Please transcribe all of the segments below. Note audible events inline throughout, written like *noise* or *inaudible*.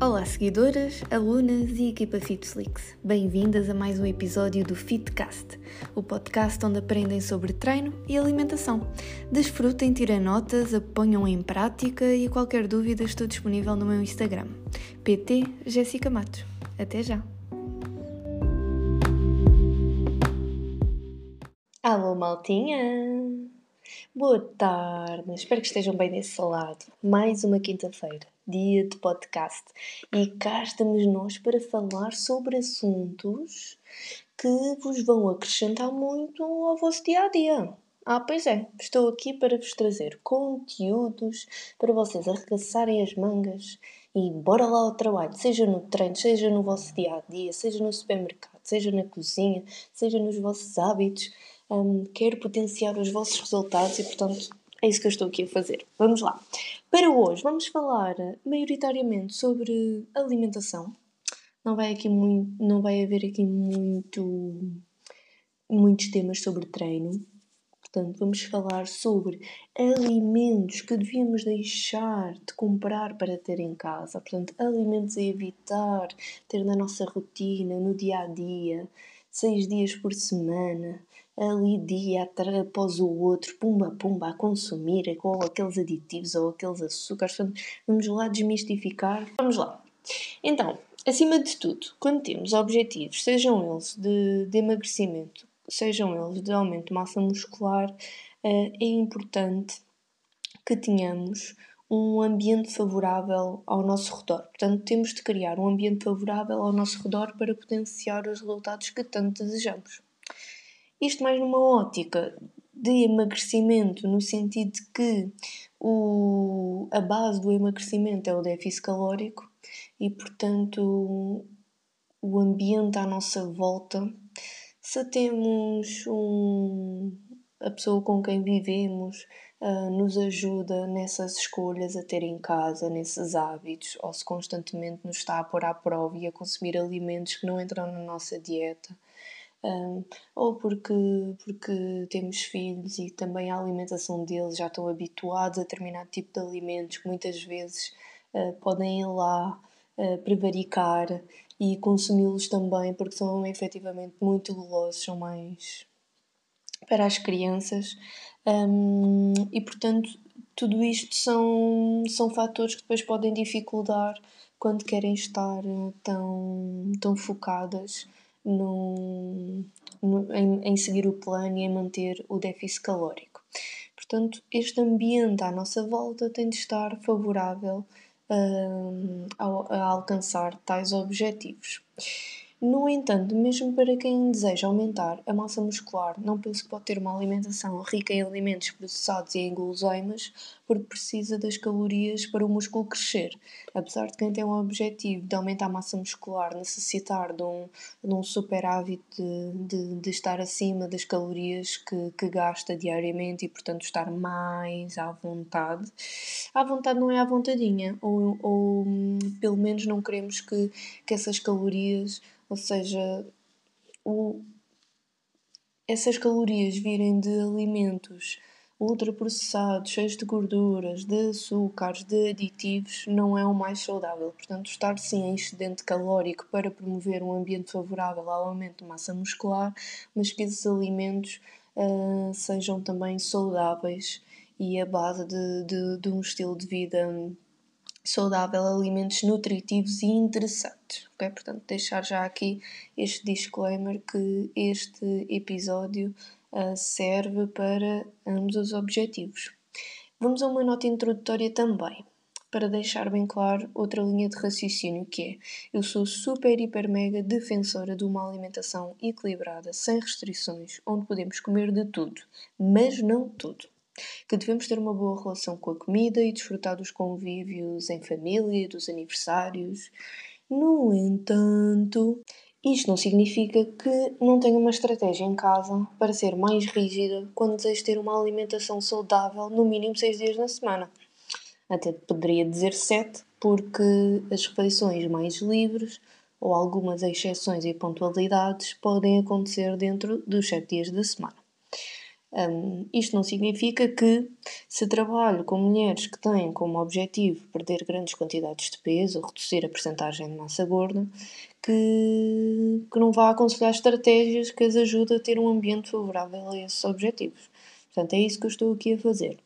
Olá, seguidoras, alunas e equipa FitFlix. Bem-vindas a mais um episódio do Fitcast, o podcast onde aprendem sobre treino e alimentação. Desfrutem, tirem notas, ponham em prática e qualquer dúvida estou disponível no meu Instagram, PT Jéssica Matos. Até já! Alô, maltinha! Boa tarde, espero que estejam bem desse lado. Mais uma quinta-feira dia de podcast. E cá estamos nós para falar sobre assuntos que vos vão acrescentar muito ao vosso dia a dia. Ah, pois é, estou aqui para vos trazer conteúdos para vocês arregaçarem as mangas e bora lá ao trabalho, seja no treino, seja no vosso dia a dia, seja no supermercado, seja na cozinha, seja nos vossos hábitos. Um, quero potenciar os vossos resultados e, portanto, é isso que eu estou aqui a fazer. Vamos lá. Para hoje vamos falar maioritariamente sobre alimentação. Não vai aqui muito, não vai haver aqui muito muitos temas sobre treino. Portanto, vamos falar sobre alimentos que devíamos deixar de comprar para ter em casa. Portanto, alimentos a evitar ter na nossa rotina, no dia a dia, seis dias por semana ali dia após o outro, pumba pumba, a consumir com aqueles aditivos ou aqueles açúcares. Vamos lá desmistificar. Vamos lá. Então, acima de tudo, quando temos objetivos, sejam eles de, de emagrecimento, sejam eles de aumento de massa muscular, eh, é importante que tenhamos um ambiente favorável ao nosso redor. Portanto, temos de criar um ambiente favorável ao nosso redor para potenciar os resultados que tanto desejamos. Isto mais numa ótica de emagrecimento, no sentido de que o, a base do emagrecimento é o déficit calórico e, portanto, o ambiente à nossa volta, se temos um, a pessoa com quem vivemos uh, nos ajuda nessas escolhas a ter em casa, nesses hábitos, ou se constantemente nos está a pôr à prova e a consumir alimentos que não entram na nossa dieta um, ou porque, porque temos filhos e também a alimentação deles já estão habituados a determinado tipo de alimentos que muitas vezes uh, podem ir lá uh, prevaricar e consumi-los também porque são efetivamente muito gulosos, são mais para as crianças. Um, e portanto tudo isto são, são fatores que depois podem dificultar quando querem estar tão, tão focadas em, em seguir o plano e em manter o déficit calórico. Portanto, este ambiente à nossa volta tem de estar favorável uh, a, a alcançar tais objetivos. No entanto, mesmo para quem deseja aumentar a massa muscular, não penso que pode ter uma alimentação rica em alimentos processados e em guloseimas, porque precisa das calorias para o músculo crescer. Apesar de quem tem um objetivo de aumentar a massa muscular necessitar de um, de um superávit de, de, de estar acima das calorias que, que gasta diariamente e, portanto, estar mais à vontade, à vontade não é à vontadinha, ou, ou pelo menos não queremos que, que essas calorias ou seja, o, essas calorias virem de alimentos ultraprocessados, cheios de gorduras, de açúcares, de aditivos, não é o mais saudável. Portanto, estar sim em excedente calórico para promover um ambiente favorável ao aumento de massa muscular, mas que esses alimentos uh, sejam também saudáveis e a base de, de, de um estilo de vida saudável, alimentos nutritivos e interessantes. Ok? Portanto, deixar já aqui este disclaimer que este episódio serve para ambos os objetivos. Vamos a uma nota introdutória também, para deixar bem claro outra linha de raciocínio que é eu sou super, hiper, mega defensora de uma alimentação equilibrada, sem restrições, onde podemos comer de tudo, mas não tudo que devemos ter uma boa relação com a comida e desfrutar dos convívios em família, dos aniversários. No entanto, isto não significa que não tenha uma estratégia em casa para ser mais rígida quando desejo ter uma alimentação saudável no mínimo 6 dias na semana. Até poderia dizer 7, porque as refeições mais livres ou algumas exceções e pontualidades podem acontecer dentro dos 7 dias da semana. Um, isto não significa que, se trabalho com mulheres que têm como objetivo perder grandes quantidades de peso ou reduzir a percentagem de massa gorda, que, que não vá aconselhar estratégias que as ajudem a ter um ambiente favorável a esses objetivos. Portanto, é isso que eu estou aqui a fazer.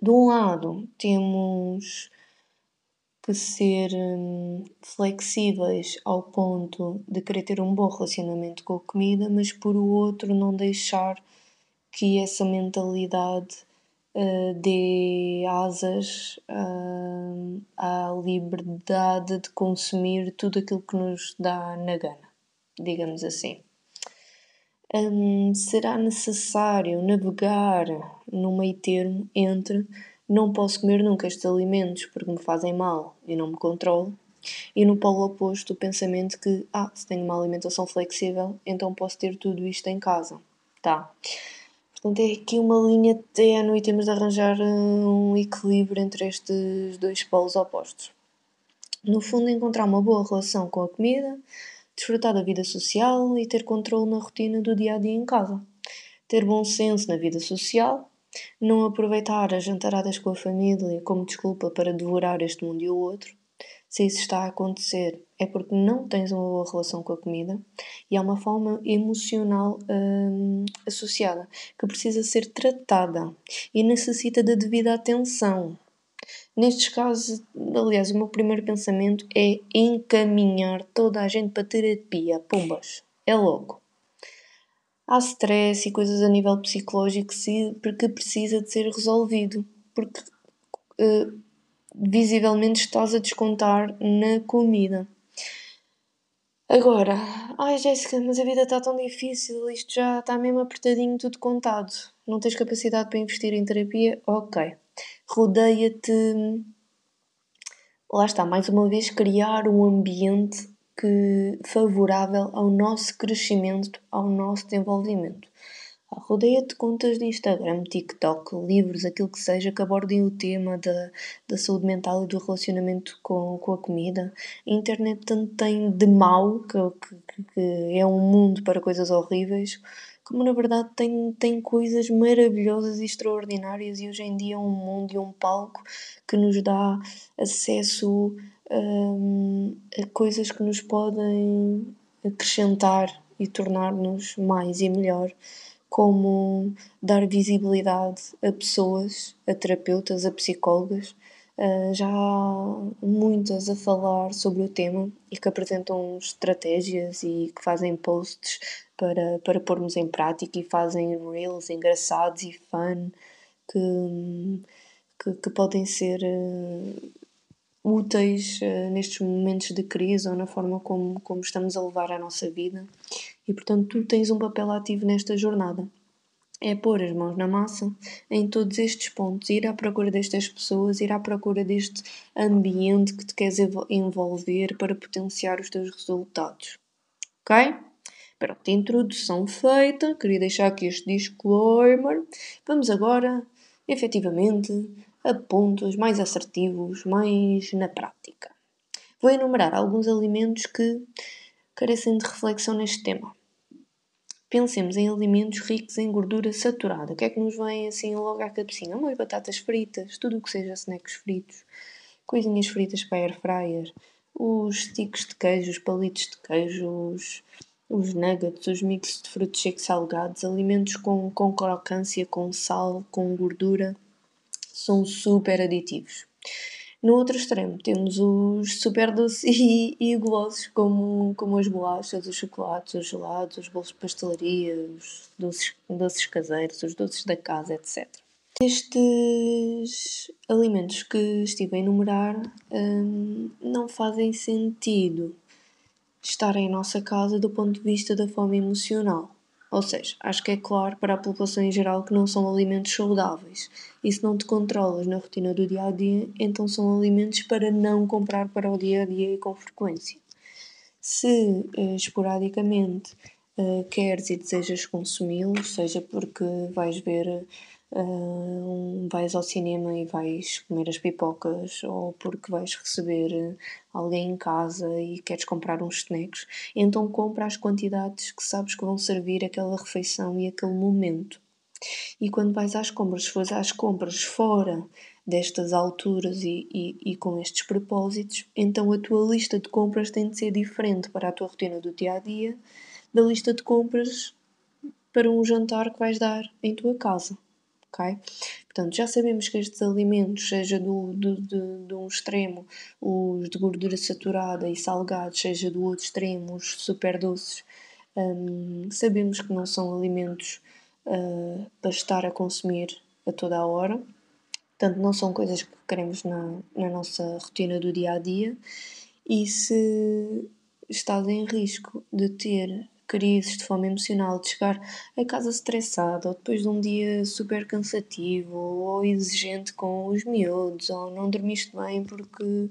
De um lado, temos que ser hum, flexíveis ao ponto de querer ter um bom relacionamento com a comida, mas por outro, não deixar que essa mentalidade uh, dê asas uh, à liberdade de consumir tudo aquilo que nos dá na gana, digamos assim. Um, será necessário navegar no meio termo entre não posso comer nunca estes alimentos porque me fazem mal e não me controlo, e no polo oposto o pensamento que, ah, se tenho uma alimentação flexível, então posso ter tudo isto em casa. Tá. Portanto, é aqui uma linha ténue e temos de arranjar um equilíbrio entre estes dois polos opostos. No fundo, encontrar uma boa relação com a comida, desfrutar da vida social e ter controle na rotina do dia a dia em casa. Ter bom senso na vida social, não aproveitar as jantaradas com a família como desculpa para devorar este mundo e o outro, se isso está a acontecer, é porque não tens uma boa relação com a comida e há uma forma emocional hum, associada que precisa ser tratada e necessita da devida atenção. Nestes casos, aliás, o meu primeiro pensamento é encaminhar toda a gente para terapia. Pumbas, é louco. Há stress e coisas a nível psicológico que precisa de ser resolvido, porque uh, visivelmente estás a descontar na comida. Agora, ai Jéssica, mas a vida está tão difícil, isto já está mesmo apertadinho, tudo contado. Não tens capacidade para investir em terapia? Ok. Rodeia-te. Lá está, mais uma vez, criar um ambiente que favorável ao nosso crescimento, ao nosso desenvolvimento. Rodeia-te de contas de Instagram, TikTok, livros, aquilo que seja, que abordem o tema da, da saúde mental e do relacionamento com, com a comida. A internet tanto tem de mau, que, que, que é um mundo para coisas horríveis, como na verdade tem, tem coisas maravilhosas e extraordinárias e hoje em dia é um mundo e um palco que nos dá acesso um, a coisas que nos podem acrescentar e tornar-nos mais e melhor como dar visibilidade a pessoas, a terapeutas, a psicólogas. Uh, já há muitas a falar sobre o tema e que apresentam estratégias e que fazem posts para, para pormos em prática e fazem reels engraçados e fun que, que, que podem ser uh, úteis uh, nestes momentos de crise ou na forma como, como estamos a levar a nossa vida e portanto tu tens um papel ativo nesta jornada. É pôr as mãos na massa em todos estes pontos, ir à procura destas pessoas, ir à procura deste ambiente que te queres envolver para potenciar os teus resultados. Ok? Pronto, introdução feita, queria deixar aqui este disclaimer. Vamos agora, efetivamente, a pontos mais assertivos, mais na prática. Vou enumerar alguns alimentos que carecem de reflexão neste tema. Pensemos em alimentos ricos em gordura saturada. O que é que nos vem assim logo à cabecinha? Umas batatas fritas, tudo o que seja snacks fritos, coisinhas fritas para air fryer, os sticks de queijo, os palitos de queijo, os, os nuggets, os mixes de frutos secos salgados, alimentos com, com crocância, com sal, com gordura, são super aditivos. No outro extremo temos os super doces *laughs* e, e golosos, como, como as bolachas, os chocolates, os gelados, os bolos de pastelaria, os doces, doces caseiros, os doces da casa, etc. Estes alimentos que estive a enumerar hum, não fazem sentido estarem em nossa casa do ponto de vista da fome emocional. Ou seja, acho que é claro para a população em geral que não são alimentos saudáveis. E se não te controlas na rotina do dia a dia, então são alimentos para não comprar para o dia a dia e com frequência. Se eh, esporadicamente eh, queres e desejas consumi-los, seja porque vais ver Uh, vais ao cinema e vais comer as pipocas ou porque vais receber alguém em casa e queres comprar uns snacks, então compra as quantidades que sabes que vão servir aquela refeição e aquele momento. E quando vais às compras, se fores às compras fora destas alturas e, e, e, com estes propósitos, então a tua lista de compras tem de ser diferente para a tua rotina do dia a dia da lista de compras para um jantar que vais dar em tua casa. Ok? Portanto, já sabemos que estes alimentos, seja do, do, de, de um extremo os de gordura saturada e salgados, seja do outro extremo os super doces, hum, sabemos que não são alimentos uh, para estar a consumir a toda a hora. Portanto, não são coisas que queremos na, na nossa rotina do dia a dia. E se estás em risco de ter crises de fome emocional, de chegar a casa estressado, ou depois de um dia super cansativo, ou exigente com os miúdos, ou não dormiste bem porque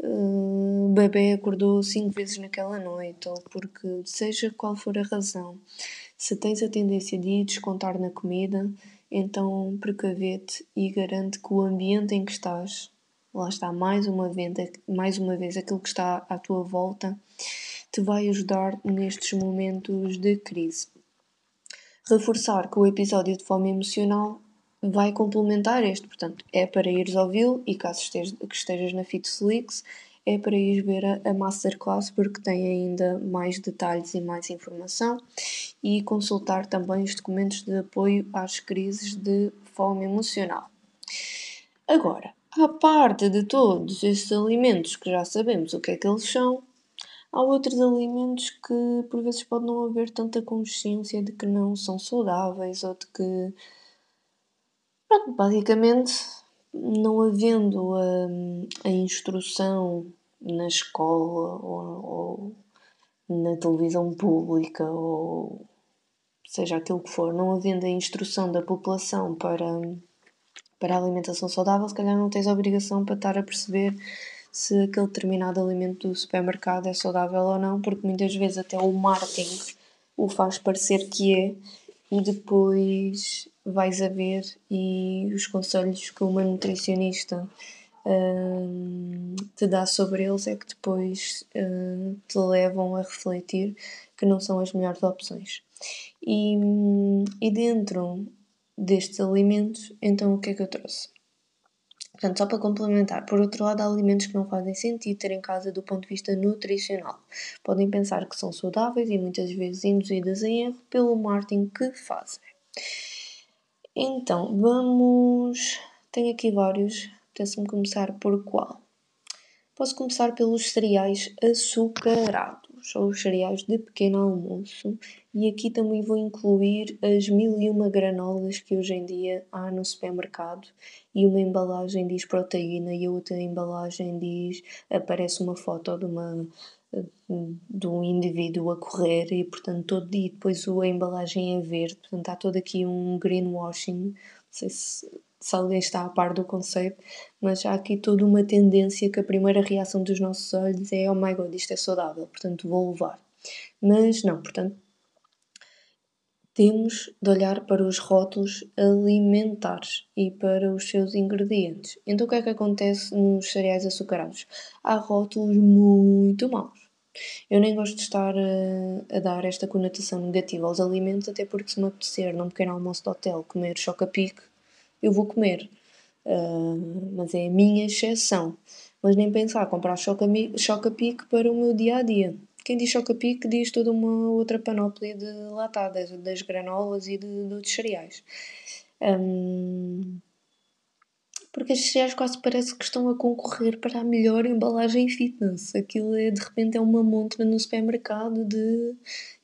uh, o bebê acordou cinco vezes naquela noite, ou porque seja qual for a razão, se tens a tendência de descontar na comida, então precavete e garante que o ambiente em que estás, lá está mais uma vez, mais uma vez aquilo que está à tua volta, te vai ajudar nestes momentos de crise. Reforçar que o episódio de fome emocional vai complementar este, portanto, é para ires ouvi-lo e caso estejas, que estejas na Fitflix, é para ir ver a, a Masterclass porque tem ainda mais detalhes e mais informação e consultar também os documentos de apoio às crises de fome emocional. Agora, à parte de todos estes alimentos que já sabemos o que é que eles são, há outros alimentos que por vezes pode não haver tanta consciência de que não são saudáveis ou de que. Pronto, basicamente, não havendo a, a instrução na escola ou, ou na televisão pública ou seja aquilo que for, não havendo a instrução da população para, para a alimentação saudável, se calhar não tens a obrigação para estar a perceber se aquele determinado alimento do supermercado é saudável ou não, porque muitas vezes até o marketing o faz parecer que é e depois vais a ver e os conselhos que uma nutricionista uh, te dá sobre eles é que depois uh, te levam a refletir que não são as melhores opções. E, e dentro destes alimentos, então o que é que eu trouxe? Portanto, só para complementar, por outro lado, há alimentos que não fazem sentido ter em casa do ponto de vista nutricional. Podem pensar que são saudáveis e muitas vezes induzidas em erro pelo marketing que fazem. Então, vamos. Tenho aqui vários. Apetece-me começar por qual? Posso começar pelos cereais açucarados ou os cereais de pequeno almoço. E aqui também vou incluir as mil e uma granolas que hoje em dia há no supermercado. E uma embalagem diz proteína e a outra embalagem diz aparece uma foto de uma de um indivíduo a correr e portanto todo dia depois a embalagem é verde. Portanto há todo aqui um greenwashing. Não sei se se alguém está a par do conceito, mas há aqui toda uma tendência que a primeira reação dos nossos olhos é oh my god, isto é saudável, portanto vou levar. Mas não, portanto, temos de olhar para os rótulos alimentares e para os seus ingredientes. Então o que é que acontece nos cereais açucarados? Há rótulos muito maus. Eu nem gosto de estar a, a, dar esta conotação negativa aos alimentos, até porque se me apetecer num pequeno almoço de hotel comer choca-pique, eu vou comer. Uh, mas é a minha exceção. Mas nem pensar comprar choca-pique para o meu dia a dia. Quem diz choca-pique diz toda uma outra panóplia de latadas, das granolas e de, de outros cereais. Um, porque estes cereais quase parece que estão a concorrer para a melhor embalagem fitness. Aquilo é, de repente é uma montra no supermercado de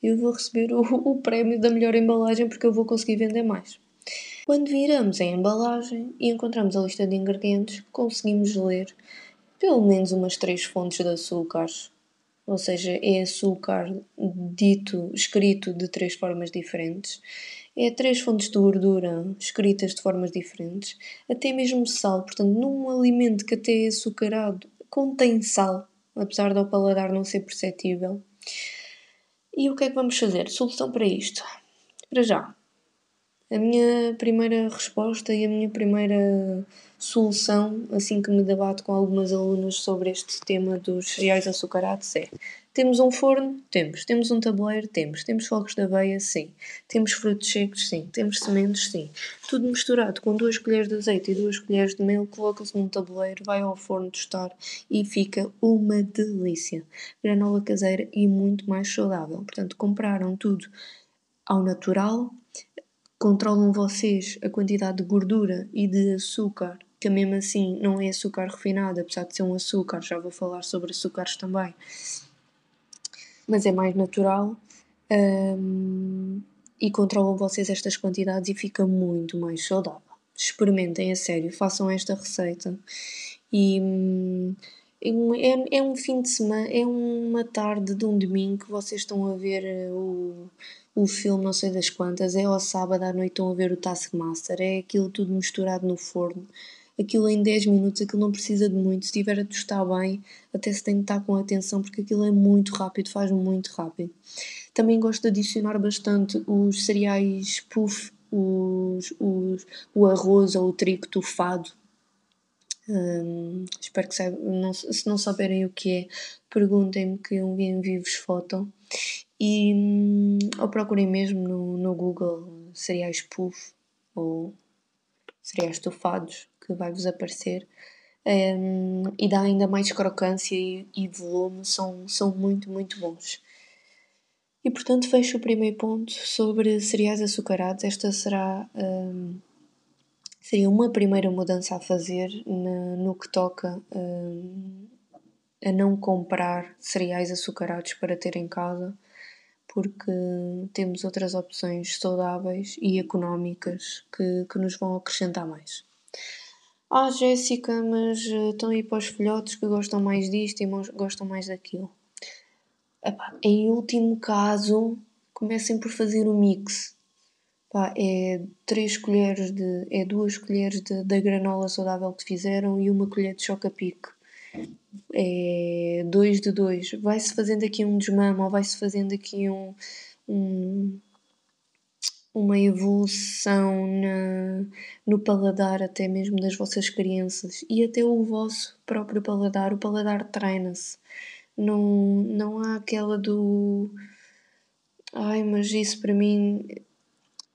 eu vou receber o, o prémio da melhor embalagem porque eu vou conseguir vender mais. Quando viramos a embalagem e encontramos a lista de ingredientes, conseguimos ler pelo menos umas três fontes de açúcares, ou seja, é açúcar dito, escrito de três formas diferentes, é três fontes de gordura escritas de formas diferentes, até mesmo sal, portanto, num alimento que até é açucarado contém sal, apesar do paladar não ser perceptível. E o que é que vamos fazer? Solução para isto? Para já, a minha primeira resposta e a minha primeira solução, assim que me debato com algumas alunas sobre este tema dos cereais açucarados, é Temos um forno? Temos. Temos um tabuleiro? Temos. Temos fogos de aveia? Sim. Temos frutos secos? Sim. Temos sementes? Sim. Tudo misturado com duas colheres de azeite e duas colheres de mel, coloca-se num tabuleiro, vai ao forno tostar e fica uma delícia. Granola caseira e muito mais saudável. Portanto, compraram tudo ao natural, controlam vocês a quantidade de gordura e de açúcar, que mesmo assim não é açúcar refinado, apesar de ser um açúcar, já vou falar sobre açúcares também, mas é mais natural. Um, e controlam vocês estas quantidades e fica muito mais saudável. Experimentem a sério, façam esta receita e hum, é, é um fim de semana, é uma tarde de um domingo que vocês estão a ver eh, o, o filme não sei das quantas, é ao sábado à noite estão a ver o Taskmaster, é aquilo tudo misturado no forno. Aquilo em 10 minutos, aquilo não precisa de muito. Se estiver a tostar bem, até se tem de estar com atenção, porque aquilo é muito rápido, faz muito rápido. Também gosto de adicionar bastante os cereais puff, os, os, o arroz ou o trigo tufado, Hum, espero que saibam. Se não souberem o que é, perguntem-me que eu envio-vos foto. E, hum, ou procurem mesmo no, no Google cereais puff ou cereais estufados, que vai-vos aparecer. Um, e dá ainda mais crocância e, e, volume, são, são muito, muito bons. E portanto fecho o primeiro ponto sobre cereais açucarados. Esta será um, seria uma primeira mudança a fazer na, no que toca um, a não comprar cereais açucarados para ter em casa, porque temos outras opções saudáveis e económicas que, que nos vão acrescentar mais. Ah, Jéssica, mas eh, estão aí para os filhotes que gostam mais disto e gostam mais daquilo. Epá, em último caso, comecem por fazer o mix Pá, é 3 colheres de. é 2 colheres de, da granola saudável que fizeram e uma colher de choca-pique. É 2 de 2. Vai-se fazendo aqui um desmame ou vai-se fazendo aqui um, um uma evolução na, no paladar até mesmo das vossas crianças e até o vosso próprio paladar. O paladar treina-se. Não, não há aquela do. Ai, mas isso para mim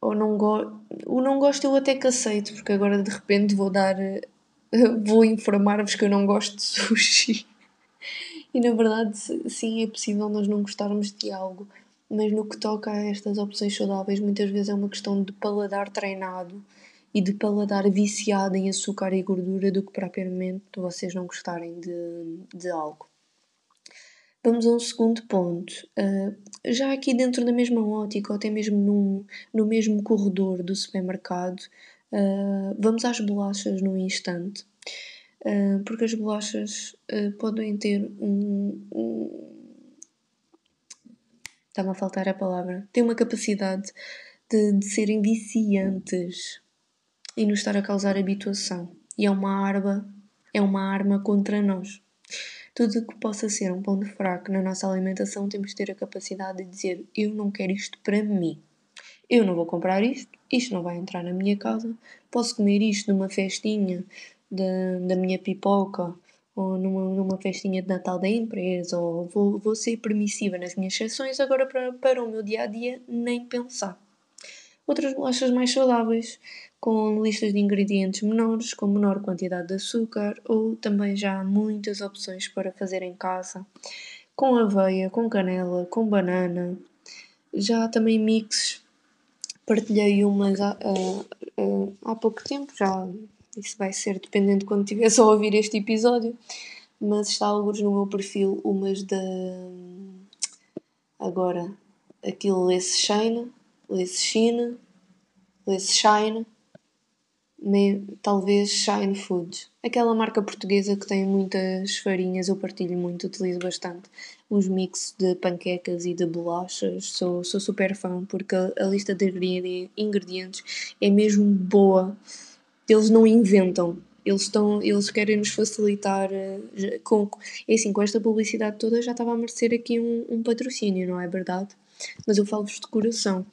ou não gosto. O não gosto eu até que aceito, porque agora de repente vou dar. *laughs* vou informar-vos que eu não gosto de sushi. E na verdade, sim, é possível nós não gostarmos de algo, mas no que toca a estas opções saudáveis, muitas vezes é uma questão de paladar treinado e de paladar viciado em açúcar e gordura do que propriamente vocês não gostarem de, de algo. Vamos a um segundo ponto. Uh, já aqui dentro da mesma ótica, ou até mesmo num, no mesmo corredor do supermercado, uh, vamos às bolachas no instante. Uh, porque as bolachas podem ter um, um. Está-me a faltar a palavra. Tem uma capacidade de, de serem viciantes e nos estar a causar habituação. E é uma arma, é uma arma contra nós. Tudo o que possa ser um ponto fraco na nossa alimentação, temos de ter a capacidade de dizer: Eu não quero isto para mim. Eu não vou comprar isto, isto não vai entrar na minha casa. Posso comer isto numa festinha da, da minha pipoca ou numa, numa festinha de Natal da empresa, ou vou, vou ser permissiva nas minhas sessões, agora para, para o meu dia a dia, nem pensar. Outras bolachas mais saudáveis com listas de ingredientes menores, com menor quantidade de açúcar, ou também já há muitas opções para fazer em casa, com aveia, com canela, com banana. Já há também mixes, partilhei umas há, há, há pouco tempo, já isso vai ser dependente quando estiver só a ouvir este episódio, mas está alguns no meu perfil, umas da. Agora, aquilo Lace Shine, Shine, Lace Shine, talvez Shine Food. Aquela marca portuguesa que tem muitas farinhas, eu partilho muito, utilizo bastante. Os mix de panquecas e de bolachas, sou, sou super fã porque a, lista de ingredientes é mesmo boa. Eles não inventam, eles estão eles querem nos facilitar uh, com é assim com esta publicidade toda já estava a merecer aqui um, um patrocínio não é verdade mas eu falo-vos de coração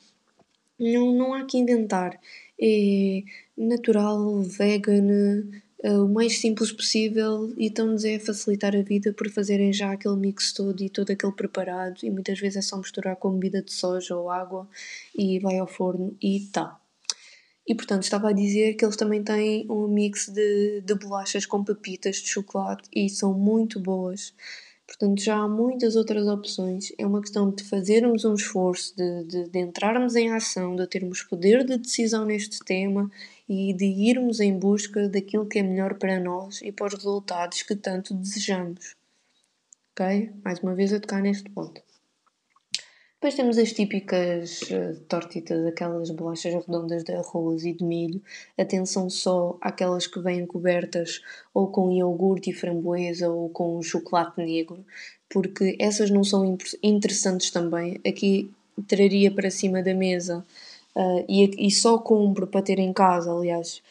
não, não há que inventar é natural, vegan, uh, o mais simples possível e estão-nos a facilitar a vida por fazerem já aquele mix todo e todo aquele preparado e muitas vezes é só misturar com bebida de soja ou água e vai ao forno e tá. E portanto estava a dizer que eles também têm um mix de, de bolachas com pepitas de chocolate e são muito boas. Portanto, já há muitas outras opções. É uma questão de fazermos um esforço, de, de, de, entrarmos em ação, de termos poder de decisão neste tema e de irmos em busca daquilo que é melhor para nós e para os resultados que tanto desejamos. Ok? Mais uma vez a tocar neste ponto. Depois temos as típicas uh, tortitas, aquelas bolachas redondas de arroz e de milho. Atenção só àquelas que vêm cobertas ou com iogurte e framboesa ou com chocolate negro, porque essas não são interessantes também. Aqui traria para cima da mesa uh, e, e só compro para ter em casa, aliás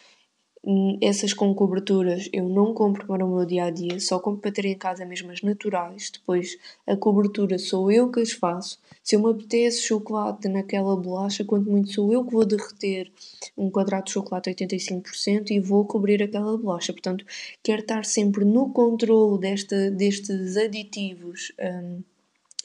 essas com coberturas eu não compro para o meu dia a dia, só compro para ter em casa mesmo as naturais. Depois a cobertura sou eu que as faço. Se eu me apetece chocolate naquela bolacha, quanto muito sou eu que vou derreter um quadrado de chocolate a 85% e vou cobrir aquela bolacha. Portanto, quero estar sempre no controle desta, destes aditivos. Um,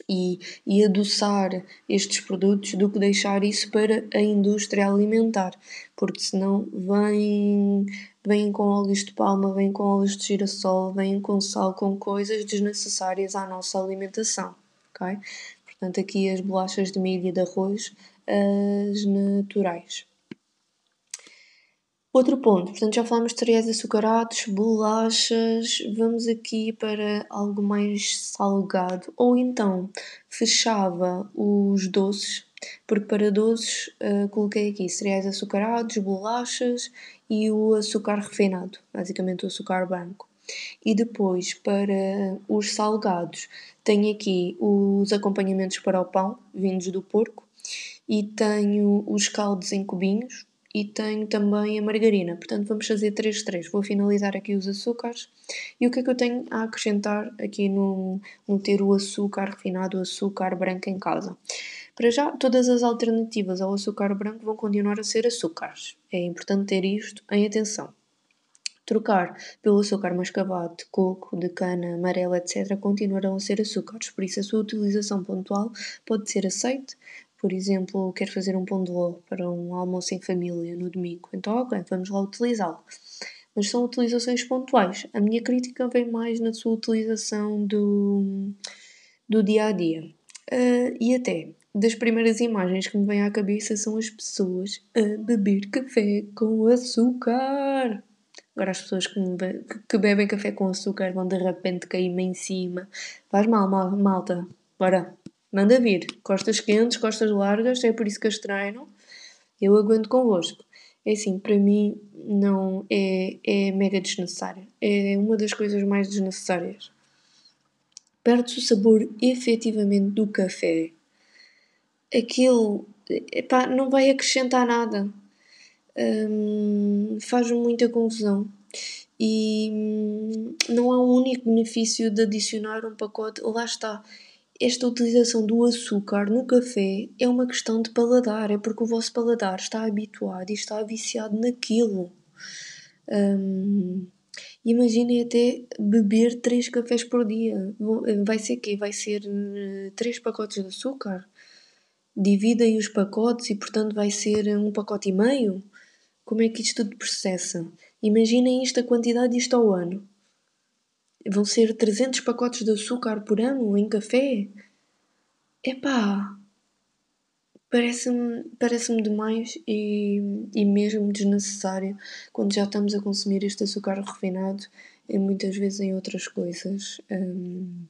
e, e adoçar estes produtos do que deixar isso para a indústria alimentar, porque senão vêm, vêm com óleos de palma, vêm com óleos de girassol, vêm com sal, com coisas desnecessárias à nossa alimentação, ok? Portanto, aqui as bolachas de milho e de arroz, as naturais. Outro ponto, portanto já falámos de cereais açucarados, bolachas, vamos aqui para algo mais salgado, ou então fechava os doces, porque para doces uh, coloquei aqui cereais açucarados, bolachas e o açúcar refinado, basicamente o açúcar branco. E depois para os salgados tenho aqui os acompanhamentos para o pão, vindos do porco, e tenho os caldos em cubinhos, e tenho também a margarina. Portanto, vamos fazer 3 3. Vou finalizar aqui os açúcares. E o que é que eu tenho a acrescentar aqui no, no ter o açúcar refinado, o açúcar branco em casa? Para já, todas as alternativas ao açúcar branco vão continuar a ser açúcares. É importante ter isto em atenção. Trocar pelo açúcar mascavado de coco, de cana, amarela, etc., continuarão a ser açúcares, por isso a sua utilização pontual pode ser aceite, por exemplo, quero fazer um pão de ló para um almoço em família no domingo. Então, ok, vamos lá utilizá-lo. Mas são utilizações pontuais. A minha crítica vem mais na sua utilização do, do dia a dia. Uh, e até das primeiras imagens que me vêm à cabeça são as pessoas a beber café com açúcar. Agora as pessoas que, be que bebem café com açúcar vão de repente cair-me em cima. Faz mal, mal malta. Bora. Manda vir. Costas quentes, costas largas, é por isso que as treinam. Eu aguento convosco. É assim, para mim não é, é mega desnecessário. É uma das coisas mais desnecessárias. Perde-se o sabor efetivamente do café. Aquilo epá, não vai acrescentar nada. Hum, faz muita confusão. E hum, não há um único benefício de adicionar um pacote. Lá está esta utilização do açúcar no café é uma questão de paladar, é porque o vosso paladar está habituado e está viciado naquilo. Um, imaginem até beber 3 cafés por dia. Vai ser quê? Vai ser 3 eh, pacotes de açúcar? Dividem os pacotes e, portanto, vai ser um pacote e meio? Como é que isto tudo processa? Imaginem isto, a quantidade disto ao ano. Vão ser 300 pacotes de açúcar por ano em café? Epá! Parece-me parece demais e, e mesmo desnecessário quando já estamos a consumir este açúcar refinado e muitas vezes em outras coisas um,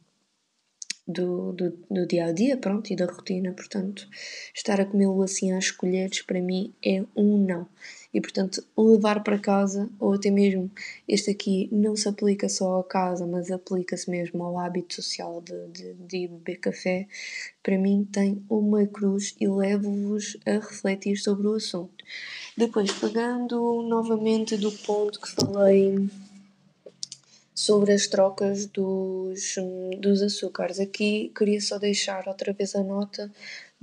do, do, do, dia a dia, pronto, e da rotina. Portanto, estar a comê-lo assim às colheres para mim é um não e, portanto, levar para casa, ou até mesmo este aqui não se aplica só à casa, mas aplica-se mesmo ao hábito social de, de, de beber café, para mim tem uma cruz e levo-vos a refletir sobre o assunto. Depois, pegando novamente do ponto que falei sobre as trocas dos, dos açúcares. Aqui queria só deixar outra vez a nota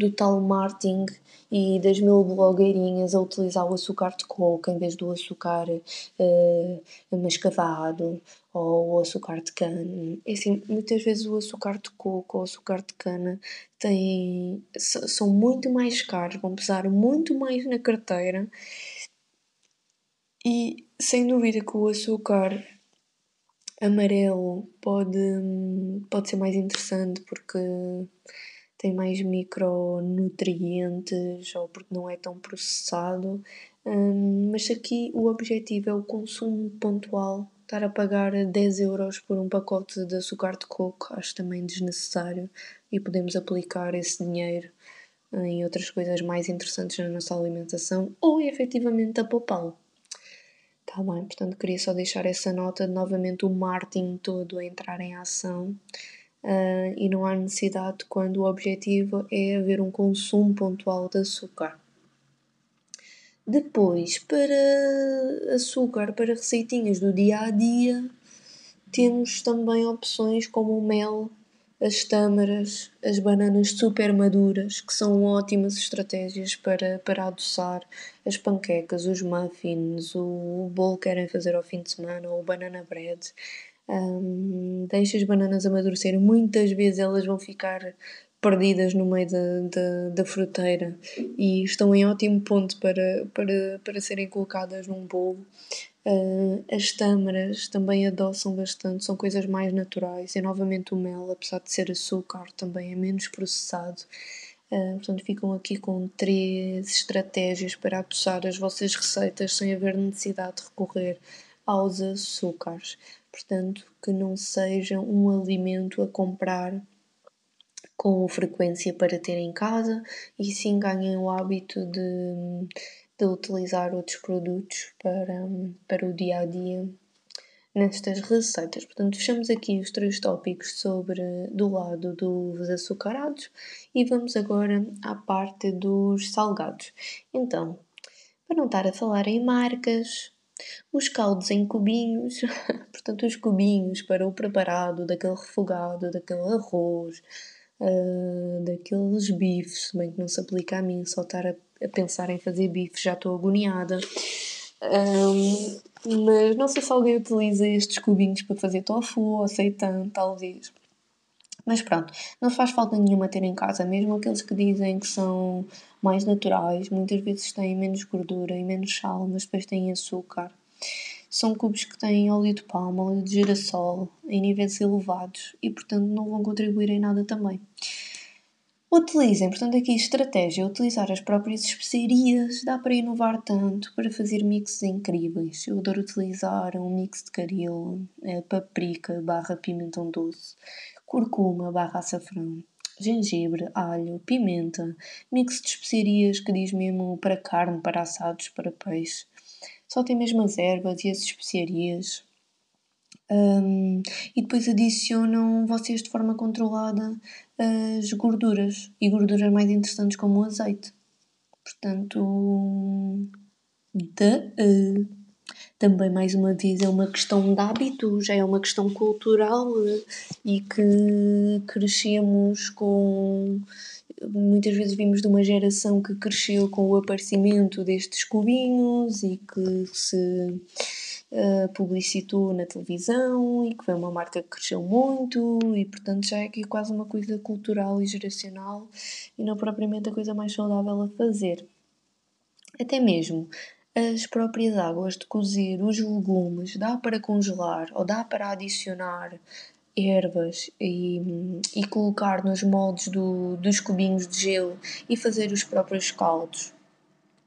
do tal marketing e das mil blogueirinhas a utilizar o açúcar de coco em vez do açúcar uh, mascavado ou o açúcar de cana. É assim, muitas vezes o açúcar de coco ou o açúcar de cana tem, são muito mais caros, vão pesar muito mais na carteira e sem dúvida que o açúcar amarelo pode, pode ser mais interessante porque tem mais micronutrientes ou porque não é tão processado. Um, mas aqui o objetivo é o consumo pontual. Estar a pagar 10 euros por um pacote de açúcar de coco acho também desnecessário e podemos aplicar esse dinheiro em outras coisas mais interessantes na nossa alimentação ou efetivamente a poupá-lo. Está bem, portanto queria só deixar essa nota de novamente o marketing todo a entrar em ação uh, e não há necessidade quando o objetivo é haver um consumo pontual de açúcar. Depois, para açúcar, para receitinhas do dia a dia, temos também opções como o mel, as tâmaras, as bananas super maduras, que são ótimas estratégias para, para adoçar as panquecas, os muffins, o bolo que querem fazer ao fim de semana, ou o banana bread. Um, deixa as bananas amadurecerem, muitas vezes elas vão ficar perdidas no meio da, da, da fruteira e estão em ótimo ponto para, para, para serem colocadas num bolo. Uh, as tâmaras também adoçam bastante, são coisas mais naturais. E novamente o mel, apesar de ser açúcar, também é menos processado. Uh, portanto, ficam aqui com três estratégias para adoçar as vossas receitas sem haver necessidade de recorrer aos açúcares. Portanto, que não seja um alimento a comprar com frequência para ter em casa e sim ganhem o hábito de de utilizar outros produtos para, para o dia a dia nestas receitas. Portanto, fechamos aqui os três tópicos sobre do lado dos açucarados e vamos agora à parte dos salgados. Então, para não estar a falar em marcas, os caldos em cubinhos, *laughs* portanto, os cubinhos para o preparado daquele refogado, daquele arroz, uh, daqueles bifes, bem que não se aplica a mim, só estar a a pensar em fazer bife, já estou agoniada. Um, mas não sei se alguém utiliza estes cubinhos para fazer tofu ou seitan, talvez. Mas pronto, não faz falta nenhuma ter em casa, mesmo aqueles que dizem que são mais naturais, muitas vezes têm menos gordura e menos sal, mas depois têm açúcar. São cubos que têm óleo de palma, óleo de girassol, em níveis elevados e, portanto, não vão contribuir em nada também. Utilizem, portanto, aqui estratégia, utilizar as próprias especiarias, dá para inovar tanto, para fazer mixes incríveis. Eu adoro utilizar um mix de caril, é, paprika barra pimentão doce, curcuma barra açafrão, gengibre, alho, pimenta, mix de especiarias que diz mesmo para carne, para assados, para peixe. Só tem mesmo as ervas e as especiarias. Um, e depois adicionam vocês de forma controlada as gorduras e gorduras mais interessantes como o azeite. Portanto, uh, também mais uma vez é uma questão de hábito, já é uma questão cultural uh, e que crescemos com. Muitas vezes vimos de uma geração que cresceu com o aparecimento destes cubinhos e que se uh, publicitou na televisão e que foi uma marca que cresceu muito e portanto já é aqui quase uma coisa cultural e geracional e não propriamente a coisa mais saudável a fazer. Até mesmo as próprias águas de cozer os legumes. Dá para congelar ou dá para adicionar ervas e, e colocar nos moldes do, dos cubinhos de gelo e fazer os próprios caldos.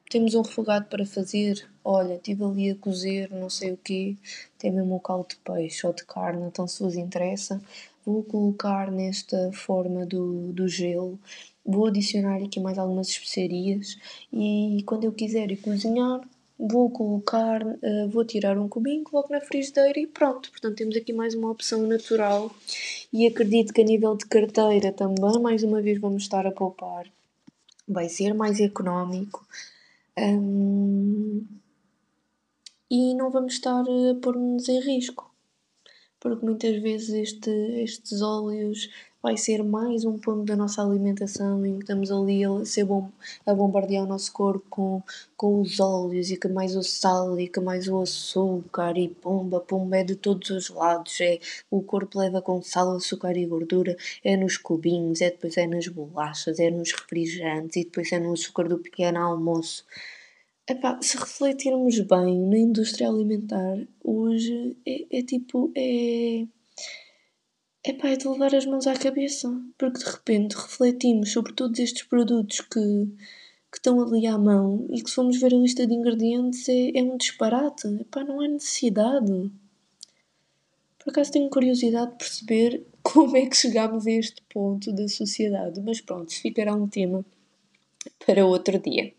Temos um refogado para fazer, olha, estive ali a cozer não sei o quê, tem mesmo um caldo de peixe ou de carne, então se vos interessa, vou colocar nesta forma do, do gelo, vou adicionar aqui mais algumas especiarias e quando eu quiser ir cozinhar, vou colocar, uh, vou tirar um cubinho, coloco na frigideira e pronto. Portanto, temos aqui mais uma opção natural e acredito que a nível de carteira também, mais uma vez, vamos estar a poupar. Vai ser mais económico. Um, e não vamos estar a pôr-nos em risco. Porque muitas vezes este, estes óleos vai ser mais um ponto da nossa alimentação em que estamos ali a, ser bom, a bombardear o nosso corpo com, com os óleos e que mais o sal e que mais o açúcar e pomba, pomba é de todos os lados, é o corpo leva com sal, açúcar e gordura, é nos cubinhos, é depois é nas bolachas, é nos refrigerantes e depois é no açúcar do pequeno almoço. Epá, se refletirmos bem na indústria alimentar, hoje é, é tipo, é Epá, é de levar as mãos à cabeça, porque de repente refletimos sobre todos estes produtos que, que estão ali à mão e que se formos ver a lista de ingredientes é, é um disparate. Epá, não há necessidade. Por acaso tenho curiosidade de perceber *laughs* como é que chegámos a este ponto da sociedade, mas pronto, ficará um tema para outro dia.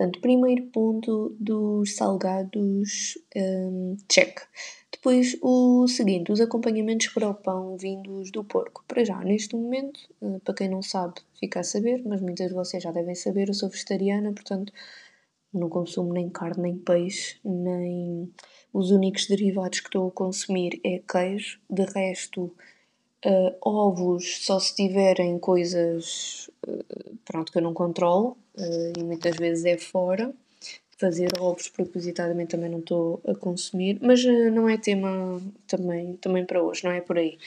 Portanto, primeiro ponto dos salgados, um, check. Depois, o seguinte, os acompanhamentos para o pão vindos do porco. Para já, neste momento, eh, para quem não sabe, fica a saber, mas muitas de vocês já devem saber, eu sou vegetariana, portanto, não consumo nem carne, nem peixe, nem os únicos derivados que estou a consumir é queijo. De resto, uh, ovos só se tiverem coisas uh, pronto, que eu não controlo uh, e muitas vezes é fora fazer ovos propositadamente também não estou a consumir, mas não é tema também, também para hoje, não é por aí.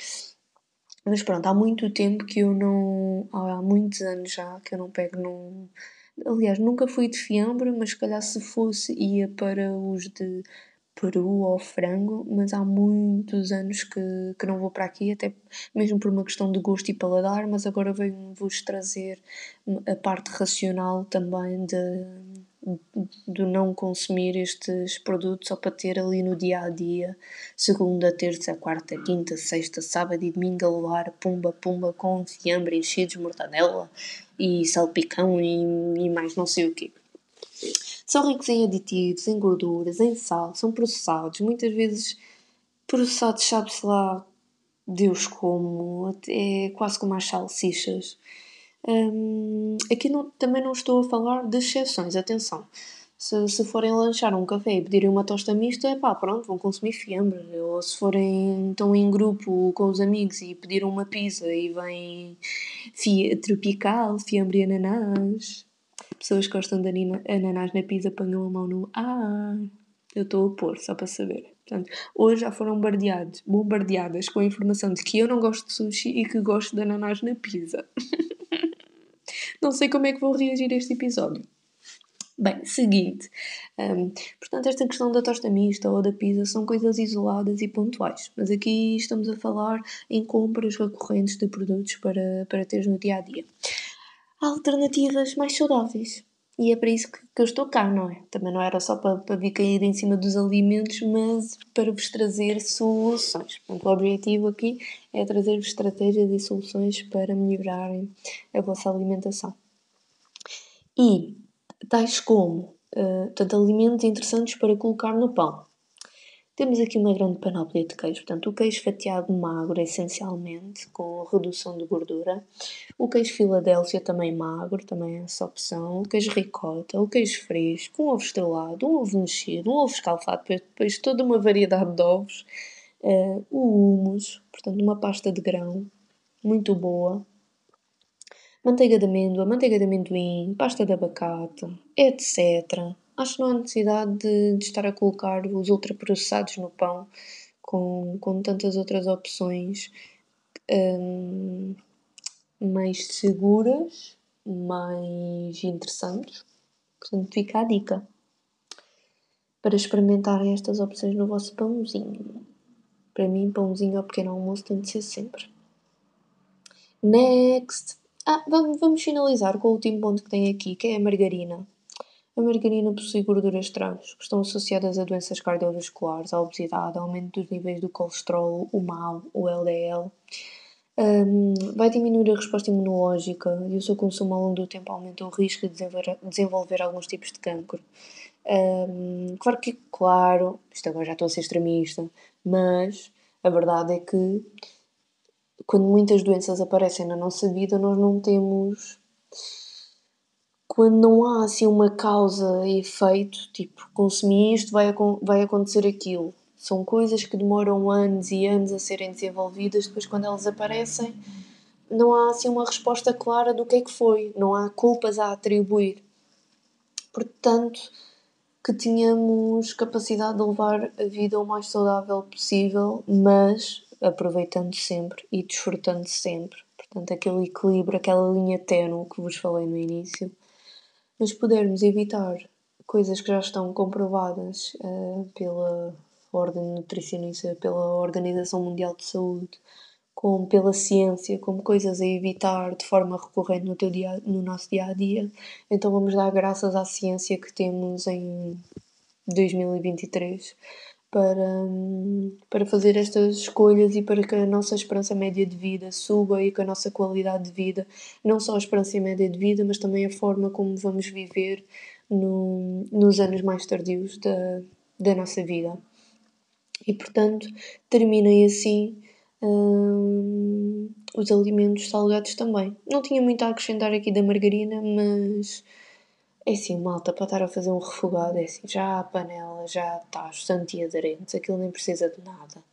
Mas pronto, há muito tempo que eu não. Há muitos anos já que eu não pego num. Aliás, nunca fui de fiambre, mas se calhar se fosse ia para os de peru ou frango, mas há muitos anos que, que não vou para aqui, até mesmo por uma questão de gosto e paladar, mas agora venho-vos trazer a parte racional também de do não consumir estes produtos só para ter ali no dia a dia, segunda, terça, quarta, quinta, sexta, sábado e domingo a levar pumba, pumba com fiambre, enchidos, mortadela e salpicão e, e mais não sei o quê. São ricos em aditivos, em gorduras, em sal, são processados, muitas vezes processados, sabe-se lá Deus como, é quase como as salsichas. Um, aqui não, também não estou a falar de exceções, atenção. Se, se forem lanchar um café e pedirem uma tosta mista, pá, pronto, vão consumir fiambre. Ou se forem estão em grupo com os amigos e pediram uma pizza e vem fia, tropical, fiambre e ananás. Pessoas que gostam de ananás na pizza ponham a mão no ar. Eu estou a pôr, só para saber. Portanto, hoje já foram bombardeados, bombardeadas com a informação de que eu não gosto de sushi e que gosto de ananás na pizza. *laughs* Não sei como é que vou reagir a este episódio. Bem, seguinte. Um, portanto, esta questão da tosta mista ou da pizza são coisas isoladas e pontuais, mas aqui estamos a falar em compras recorrentes de produtos para, para teres no dia a dia. Alternativas mais saudáveis. E é para isso que, que, eu estou cá, não é? Também não era só para, para vir cair em cima dos alimentos, mas para vos trazer soluções. Portanto, o objetivo aqui é trazer-vos estratégias e soluções para melhorarem a vossa alimentação. E tais como uh, alimentos interessantes para colocar no pão. Temos aqui uma grande panóplia de queijo, portanto, o queijo fatiado magro, essencialmente, com redução de gordura. O queijo Filadélfia, também magro, também é essa opção. O queijo ricota, o queijo fresco, um ovo estrelado, um ovo mexido, um ovo escalfado, depois toda uma variedade de ovos. Uh, o hummus, portanto, uma pasta de grão, muito boa. Manteiga de amêndoa, manteiga de amendoim, pasta de abacate, etc acho que não há necessidade de, de estar a colocar os ultraprocessados no pão com, com tantas outras opções um, mais seguras, mais interessantes. Portanto, fica a dica para experimentarem estas opções no vosso pãozinho. Para mim, pãozinho ao pequeno almoço tem de ser sempre. Next! Ah, vamos, vamos finalizar com o último ponto que tem aqui, que é a margarina. A margarina possui gorduras trans, que estão associadas a doenças cardiovasculares, à obesidade, aumento dos níveis do colesterol, o MAO, o LDL. Um, vai diminuir a resposta imunológica e o seu consumo ao longo do tempo aumenta o risco de desenvolver, desenvolver alguns tipos de cancro. Um, claro que, claro, isto agora já estou a ser extremista, mas a verdade é que quando muitas doenças aparecem na nossa vida, nós não temos quando não há assim uma causa e efeito, tipo, consumir isto, vai, vai acontecer aquilo. São coisas que demoram anos e anos a serem desenvolvidas, depois quando elas aparecem, não há assim uma resposta clara do que é que foi, não há culpas a atribuir. Portanto, que tenhamos capacidade de levar a vida o mais saudável possível, mas aproveitando sempre e desfrutando sempre. Portanto, aquele equilíbrio, aquela linha ténue que vos falei no início. Mas pudermos evitar coisas que já estão comprovadas uh, pela Ordem Nutricionista, pela Organização Mundial de Saúde, como pela ciência, como coisas a evitar de forma recorrente no, teu dia, no nosso dia a dia. Então vamos dar graças à ciência que temos em 2023 para, para fazer estas escolhas e para que a nossa esperança média de vida suba e que a nossa qualidade de vida, não só a esperança média de vida, mas também a forma como vamos viver no, nos anos mais tardios da, da nossa vida. E portanto, terminei assim hum, os alimentos salgados também. Não tinha muito a acrescentar aqui da margarina, mas é assim, malta, para estar a fazer um refogado, é assim, já a panela já está bastante aderente, aquilo nem precisa de nada.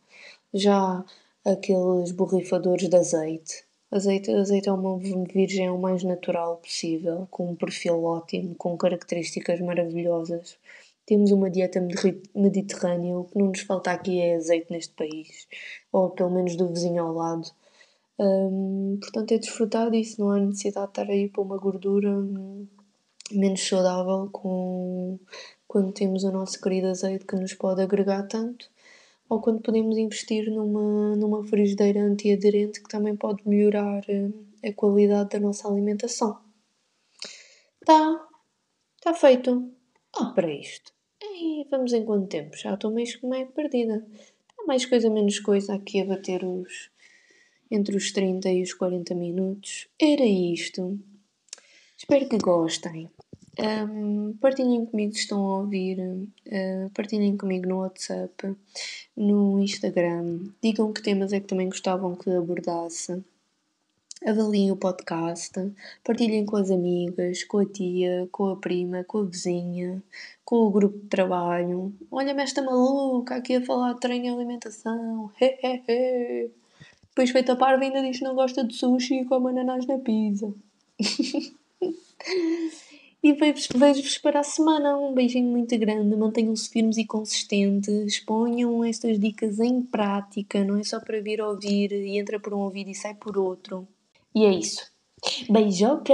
Já aqueles borrifadores de azeite. Azeite, azeite é uma virgem o mais natural possível, com um perfil ótimo, com características maravilhosas. Temos uma dieta mediterrânea, o que não nos falta aqui é azeite neste país, ou pelo menos do vizinho ao lado. Portanto, é desfrutar disso, não há necessidade de estar aí para uma gordura hum, menos saudável com, quando temos o nosso querido azeite que nos pode agregar tanto, ou quando podemos investir numa, numa frigideira antiaderente que também pode melhorar hum, a qualidade da nossa alimentação. Tá, tá feito. Ah, para isto. E vamos em quanto tempo? Já estou meio, meio perdida. Há mais coisa, menos coisa aqui a bater os. entre os 30 e os 40 minutos. Era isto. Espero que gostem. Um, partilhem comigo se estão a ouvir. Uh, partilhem comigo no WhatsApp, no Instagram. Digam que temas é que também gostavam que abordasse avaliem o podcast, partilhem com as amigas, com a tia, com a prima, com a vizinha, com o grupo de trabalho. Olha-me esta maluca aqui a falar de treino e alimentação. *laughs* Depois feita parva ainda diz que não gosta de sushi e come ananás na pizza. *laughs* e vejo-vos para a semana. Um beijinho muito grande. Mantenham-se firmes e consistentes. Ponham estas dicas em prática. Não é só para vir ouvir e entra por um ouvido e sai por outro. E é isso. Beijoca!